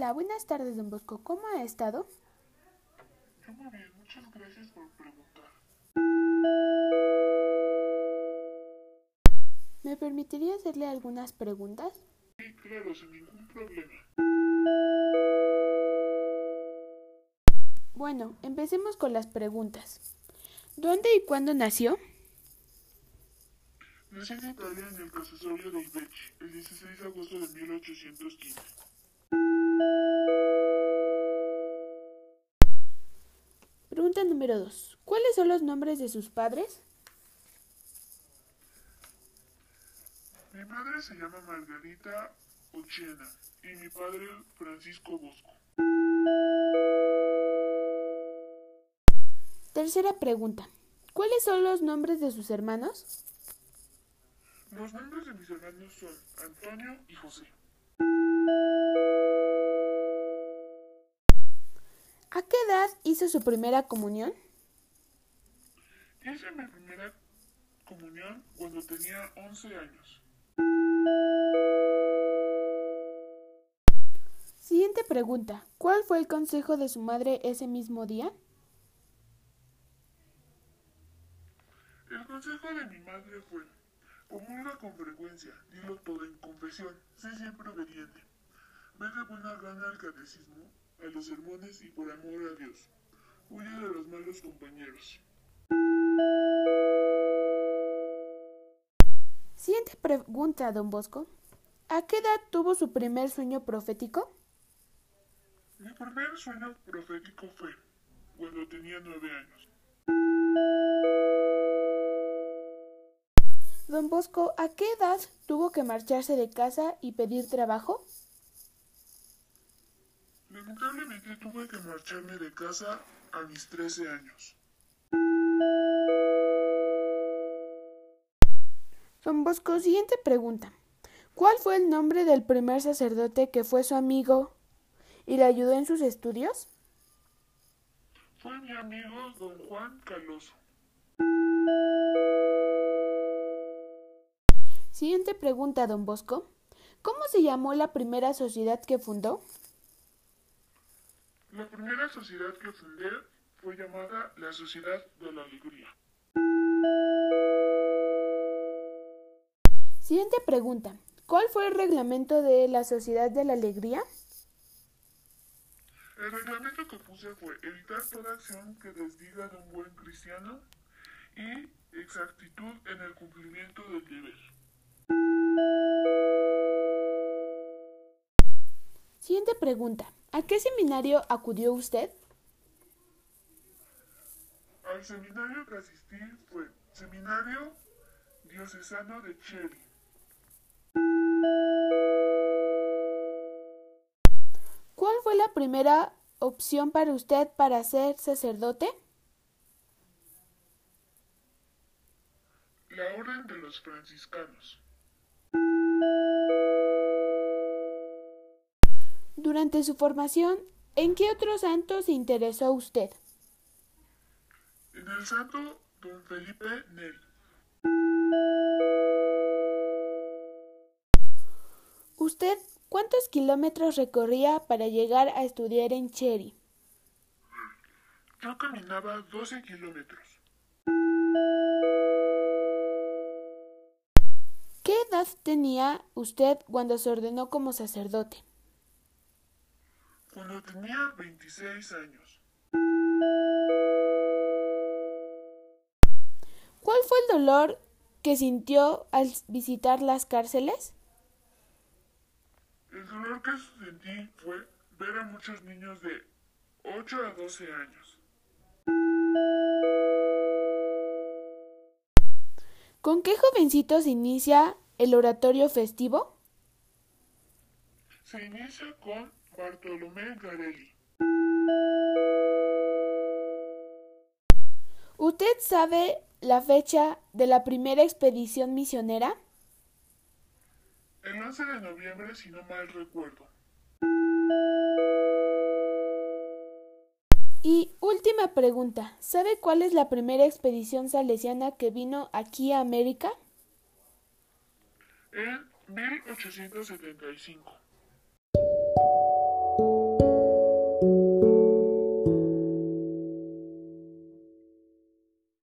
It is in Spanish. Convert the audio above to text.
Hola, buenas tardes, don Bosco. ¿Cómo ha estado? Muy bien, muchas gracias por preguntar. ¿Me permitiría hacerle algunas preguntas? Sí, claro, sin ningún problema. Bueno, empecemos con las preguntas. ¿Dónde y cuándo nació? Nací en Italia en el casesorio de Ibeci, el 16 de agosto de 1815. Pregunta número 2. ¿Cuáles son los nombres de sus padres? Mi madre se llama Margarita Ochena y mi padre Francisco Bosco. Tercera pregunta. ¿Cuáles son los nombres de sus hermanos? Los nombres de mis hermanos son Antonio y José. ¿A qué edad hizo su primera comunión? Hice mi primera comunión cuando tenía 11 años. Siguiente pregunta. ¿Cuál fue el consejo de su madre ese mismo día? El consejo de mi madre fue, comulga con frecuencia, dilo todo en confesión, sé siempre obediente. Ve de buena gana al catecismo, a los sermones y por amor a Dios. Huye de los malos compañeros. Siguiente pregunta, don Bosco. ¿A qué edad tuvo su primer sueño profético? Mi primer sueño profético fue cuando tenía nueve años. Don Bosco, ¿a qué edad tuvo que marcharse de casa y pedir trabajo? Lamentablemente tuve que marcharme de casa a mis 13 años. Don Bosco, siguiente pregunta. ¿Cuál fue el nombre del primer sacerdote que fue su amigo y le ayudó en sus estudios? Fue mi amigo don Juan Caloso. Siguiente pregunta, don Bosco. ¿Cómo se llamó la primera sociedad que fundó? La primera sociedad que fundé fue llamada la Sociedad de la Alegría. Siguiente pregunta. ¿Cuál fue el reglamento de la Sociedad de la Alegría? El reglamento que puse fue evitar toda acción que desdiga de un buen cristiano y exactitud en el cumplimiento del deber. Siguiente pregunta. ¿A qué seminario acudió usted? Al seminario que asistí fue Seminario Diocesano de Cherry. ¿Cuál fue la primera opción para usted para ser sacerdote? La Orden de los Franciscanos. Durante su formación, ¿en qué otro santo se interesó usted? En el santo Don Felipe Neri. ¿Usted cuántos kilómetros recorría para llegar a estudiar en Cherry? Yo caminaba 12 kilómetros. ¿Qué edad tenía usted cuando se ordenó como sacerdote? Cuando tenía 26 años. ¿Cuál fue el dolor que sintió al visitar las cárceles? El dolor que sentí fue ver a muchos niños de 8 a 12 años. ¿Con qué jovencito se inicia el oratorio festivo? Se inicia con Bartolomé Garelli. ¿Usted sabe la fecha de la primera expedición misionera? El 11 de noviembre, si no mal recuerdo. Y última pregunta, ¿sabe cuál es la primera expedición salesiana que vino aquí a América? En 1875. you